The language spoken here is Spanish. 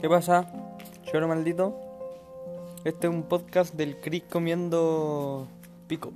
¿Qué pasa? Choro maldito. Este es un podcast del Chris comiendo pico.